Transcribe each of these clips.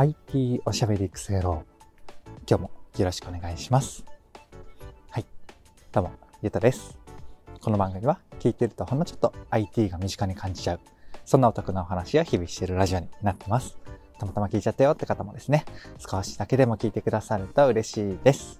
IT おしゃべり育成郎。今日もよろしくお願いします。はい。どうも、ゆうたです。この番組は聞いてるとほんのちょっと IT が身近に感じちゃう。そんなお得なお話や日々しているラジオになってます。たまたま聞いちゃったよって方もですね、少しだけでも聞いてくださると嬉しいです。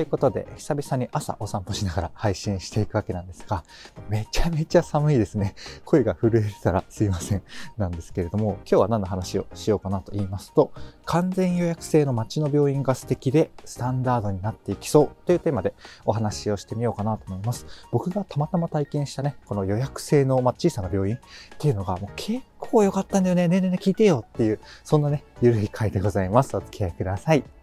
ということで、久々に朝お散歩しながら配信していくわけなんですが、めちゃめちゃ寒いですね。声が震えてたらすいません。なんですけれども、今日は何の話をしようかなと言いますと、完全予約制の街の病院が素敵でスタンダードになっていきそうというテーマでお話をしてみようかなと思います。僕がたまたま体験したね、この予約制の、ま小さな病院っていうのがもう結構良かったんだよね。ねえねえねえ聞いてよっていう、そんなね、ゆるい回でございます。お付き合いください。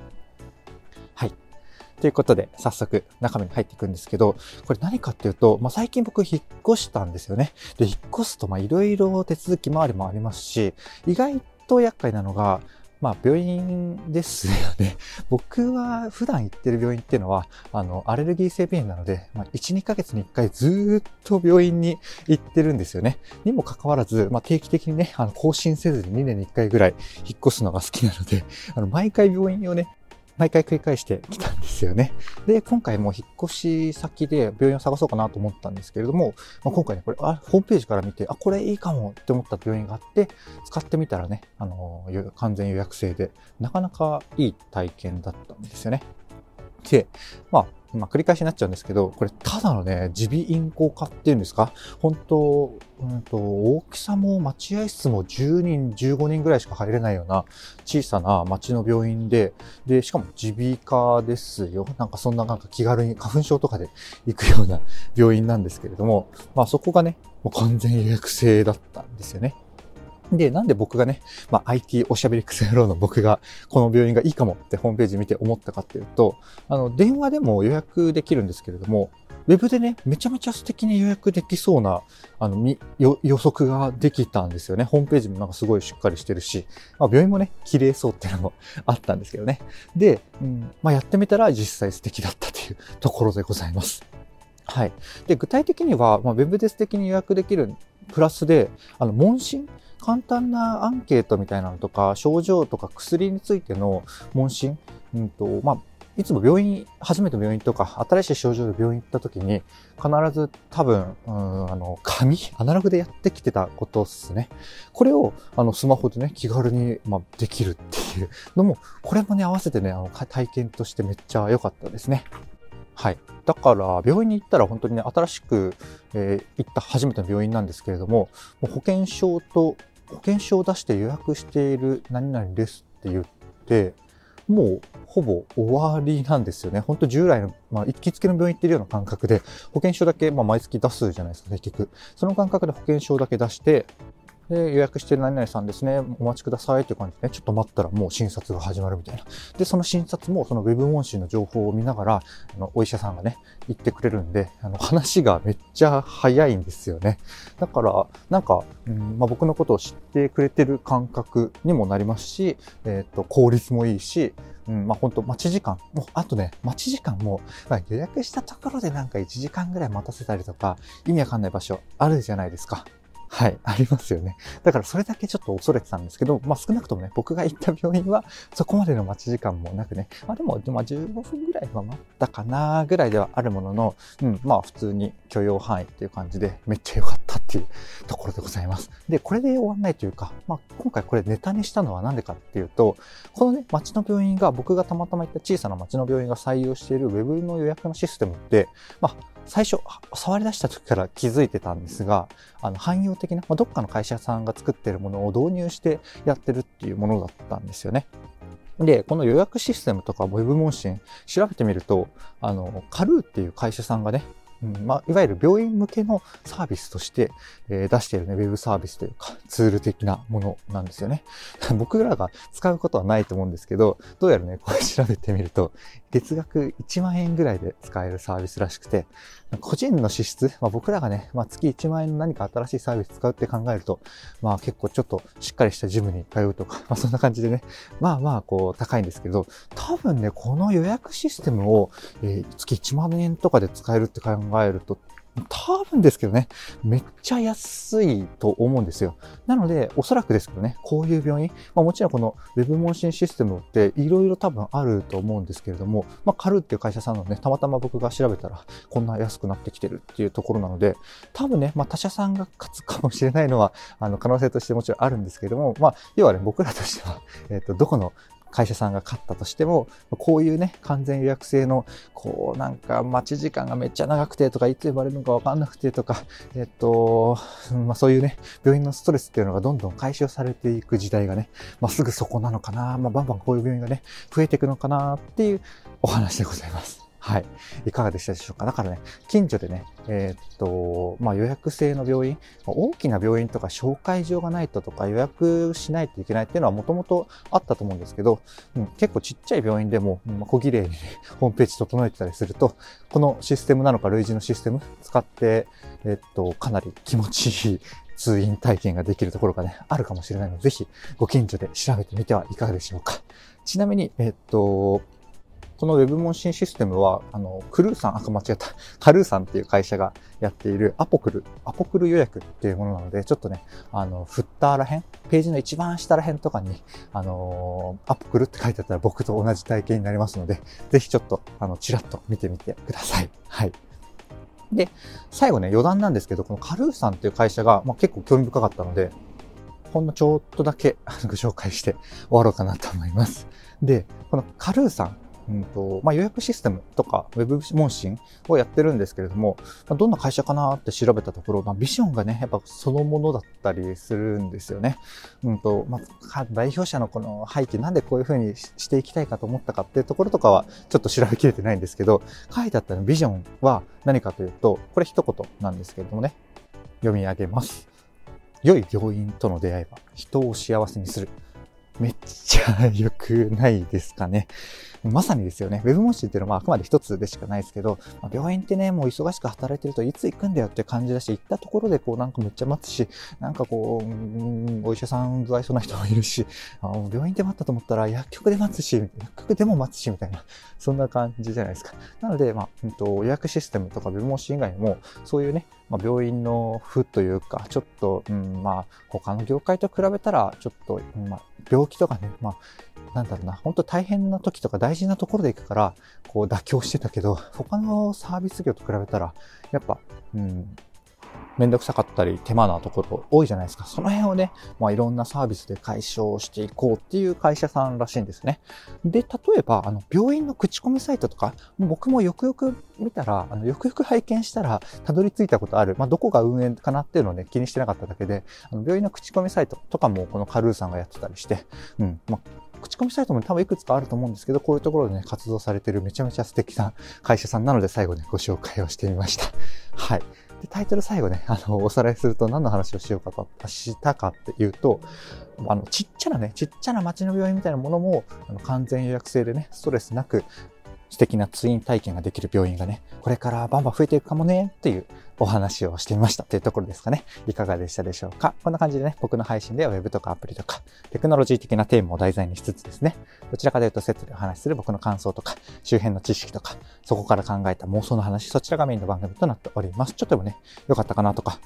ということで、早速中身に入っていくんですけど、これ何かっていうと、まあ、最近僕引っ越したんですよね。で、引っ越すと、ま、いろいろ手続き回りもありますし、意外と厄介なのが、まあ、病院ですよね。僕は普段行ってる病院っていうのは、あの、アレルギー性鼻炎なので、まあ、1、2ヶ月に1回ずっと病院に行ってるんですよね。にもかかわらず、まあ、定期的にね、あの、更新せずに2年に1回ぐらい引っ越すのが好きなので、あの、毎回病院をね、毎回繰り返してきたんですよね。で、今回も引っ越し先で病院を探そうかなと思ったんですけれども、まあ、今回ね、これあ、ホームページから見て、あ、これいいかもって思った病院があって、使ってみたらね、あの、完全予約制で、なかなかいい体験だったんですよね。で、まあ、まあ、繰り返しになっちゃうんですけど、これ、ただのね、耳鼻咽喉科っていうんですか？本当、うんと、大きさも待合室も10人、15人ぐらいしか入れないような小さな町の病院で、で、しかも耳鼻科ですよ。なんかそんななんか気軽に花粉症とかで行くような病院なんですけれども、まあそこがね、もう完全予約制だったんですよね。で、なんで僕がね、まあ、IT おしゃべりクソ野郎の僕がこの病院がいいかもってホームページ見て思ったかっていうと、あの、電話でも予約できるんですけれども、ウェブでね、めちゃめちゃ素敵に予約できそうな、あの、予測ができたんですよね。ホームページもなんかすごいしっかりしてるし、まあ、病院もね、綺麗そうっていうのもあったんですけどね。で、うん、まあ、やってみたら実際素敵だったというところでございます。はい。で、具体的には、まあ、ウェブで素敵に予約できるプラスで、あの、問診簡単なアンケートみたいなのとか、症状とか薬についての問診、うんと、まあ、いつも病院、初めて病院とか、新しい症状で病院行った時に、必ず多分、うん、あの、紙、アナログでやってきてたことですね。これを、あの、スマホでね、気軽に、まあ、できるっていうのも、これもね、合わせてね、あの、体験としてめっちゃ良かったですね。はい。だから、病院に行ったら本当にね、新しく、えー、行った初めての病院なんですけれども、もう保険証と保険証を出して予約している何々ですって言って、もうほぼ終わりなんですよね。ほんと従来の、まあ、行きつけの病院行ってるような感覚で、保険証だけ、まあ、毎月出すじゃないですか、結局。その感覚で保険証だけ出して、で、予約してる何々さんですね、お待ちくださいっていう感じでね、ちょっと待ったらもう診察が始まるみたいな。で、その診察もその Web 問診の情報を見ながら、あの、お医者さんがね、言ってくれるんで、あの、話がめっちゃ早いんですよね。だから、なんか、うんまあ、僕のことを知ってくれてる感覚にもなりますし、えっ、ー、と、効率もいいし、うん、まあ、本当待ち時間。もう、あとね、待ち時間も、まあ、予約したところでなんか1時間ぐらい待たせたりとか、意味わかんない場所あるじゃないですか。はい、ありますよね。だからそれだけちょっと恐れてたんですけど、まあ少なくともね、僕が行った病院はそこまでの待ち時間もなくね、まあでも、まあ15分ぐらいは待ったかなぐらいではあるものの、うん、まあ普通に許容範囲っていう感じでめっちゃ良かったっていうところでございます。で、これで終わんないというか、まあ今回これネタにしたのは何でかっていうと、このね、町の病院が、僕がたまたま行った小さな町の病院が採用している Web の予約のシステムって、まあ最初、触り出した時から気づいてたんですが、あの、汎用的な、まあ、どっかの会社さんが作ってるものを導入してやってるっていうものだったんですよね。で、この予約システムとか Web 問診調べてみると、あの、カルーっていう会社さんがね、うんまあ、いわゆる病院向けのサービスとして、えー、出しているね、ウェブサービスというか、ツール的なものなんですよね。僕らが使うことはないと思うんですけど、どうやらね、これ調べてみると、月額1万円ぐらいで使えるサービスらしくて、個人の支出、まあ、僕らがね、まあ、月1万円の何か新しいサービス使うって考えると、まあ結構ちょっとしっかりしたジムに通うとか、まあそんな感じでね、まあまあこう高いんですけど、多分ね、この予約システムを、え、月1万円とかで使えるって考えると、多分ですけどね、めっちゃ安いと思うんですよ。なので、おそらくですけどね、こういう病院、まあ、もちろんこの Web 問診システムっていろいろ多分あると思うんですけれども、まあ、カルっていう会社さんのね、たまたま僕が調べたら、こんな安くなってきてるっていうところなので、多分ね、まあ、他社さんが勝つかもしれないのは、あの、可能性としてもちろんあるんですけれども、まあ、要はね、僕らとしては、えっ、と、どこの会社さんが勝ったとしても、こういうね、完全予約制の、こう、なんか待ち時間がめっちゃ長くてとか、いつ呼ばれるのかわかんなくてとか、えっと、まあそういうね、病院のストレスっていうのがどんどん解消されていく時代がね、まあすぐそこなのかな、まあバンバンこういう病院がね、増えていくのかなっていうお話でございます。はい。いかがでしたでしょうか？だからね、近所でね、えー、っと、まあ予約制の病院、大きな病院とか紹介状がないととか予約しないといけないっていうのはもともとあったと思うんですけど、うん、結構ちっちゃい病院でも、まあ、小綺麗に、ね、ホームページ整えてたりすると、このシステムなのか類似のシステム使って、えー、っと、かなり気持ちいい通院体験ができるところがね、あるかもしれないので、ぜひご近所で調べてみてはいかがでしょうか？ちなみに、えっと、この Web 問診システムは、あの、クルーさん、あ、間違えた。カルーさんっていう会社がやっているアポクル、アポクル予約っていうものなので、ちょっとね、あの、フッターらへん、ページの一番下らへんとかに、あのアポクルって書いてあったら僕と同じ体験になりますので、ぜひちょっと、あの、チラッと見てみてください。はい。で、最後ね、余談なんですけど、このカルーさんっていう会社が、まあ、結構興味深かったので、ほんのちょっとだけご紹介して終わろうかなと思います。で、このカルーさんうんとまあ、予約システムとか Web 問診をやってるんですけれども、まあ、どんな会社かなって調べたところ、まあ、ビジョンがね、やっぱそのものだったりするんですよね。うんとまあ、代表者のこの背景、なんでこういうふうにしていきたいかと思ったかっていうところとかはちょっと調べきれてないんですけど、書いてあったビジョンは何かというと、これ一言なんですけれどもね、読み上げます。良い病院との出会いは人を幸せにする。めっちゃ良くないですかね。まさにですよね。ウェブ問診っていうのはあくまで一つでしかないですけど、まあ、病院ってね、もう忙しく働いてるといつ行くんだよって感じだし、行ったところでこうなんかめっちゃ待つし、なんかこう、うん、お医者さん具合そうな人もいるし、あ病院で待ったと思ったら薬局で待つし、薬局でも待つし、みたいな、そんな感じじゃないですか。なので、まあ、うんと、予約システムとかウェブ問診以外にも、そういうね、まあ、病院の負というか、ちょっと、うん、まあ、他の業界と比べたら、ちょっと、まあ、病気とかね、まあ、なんだろうな、本当大変な時とか大事なところで行くから、こう妥協してたけど、他のサービス業と比べたら、やっぱ、うん、めんどくさかったり手間なところ多いじゃないですか。その辺をね、まあいろんなサービスで解消していこうっていう会社さんらしいんですね。で、例えば、あの、病院の口コミサイトとか、僕もよくよく見たら、あの、よくよく拝見したら、たどり着いたことある。まあ、どこが運営かなっていうのをね、気にしてなかっただけで、あの、病院の口コミサイトとかもこのカルーさんがやってたりして、うん、まあ、口コミサイトも多分いくつかあると思うんですけど、こういうところでね、活動されてるめちゃめちゃ素敵な会社さんなので最後ね、ご紹介をしてみました。はい。で、タイトル最後ね、あの、おさらいすると何の話をしようかと、したかっていうと、あの、ちっちゃなね、ちっちゃな街の病院みたいなものも、あの完全予約制でね、ストレスなく、素敵なツイン体験ができる病院がね、これからバンバン増えていくかもね、っていうお話をしてみましたというところですかね。いかがでしたでしょうかこんな感じでね、僕の配信では Web とかアプリとか、テクノロジー的なテーマを題材にしつつですね、どちらかというとセットでお話しする僕の感想とか、周辺の知識とか、そこから考えた妄想の話、そちらがメインの番組となっております。ちょっとでもね、良かったかなとか、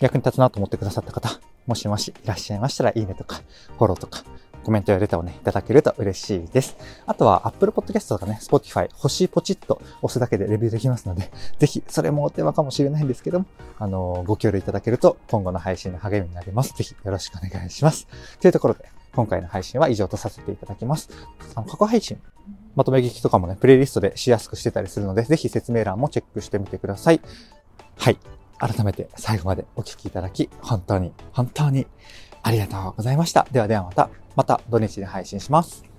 役に立つなと思ってくださった方、もしもしいらっしゃいましたら、いいねとか、フォローとか、コメントやレターをね、いただけると嬉しいです。あとは Apple Podcast とかね、Spotify、星ポチッと押すだけでレビューできますので、ぜひ、それもお手間かもしれないんですけども、あの、ご協力いただけると今後の配信の励みになります。ぜひよろしくお願いします。というところで、今回の配信は以上とさせていただきます。あの、過去配信、まとめ聞きとかもね、プレイリストでしやすくしてたりするので、ぜひ説明欄もチェックしてみてください。はい。改めて最後までお聴きいただき、本当に、本当にありがとうございました。ではではまた、また土日に配信します。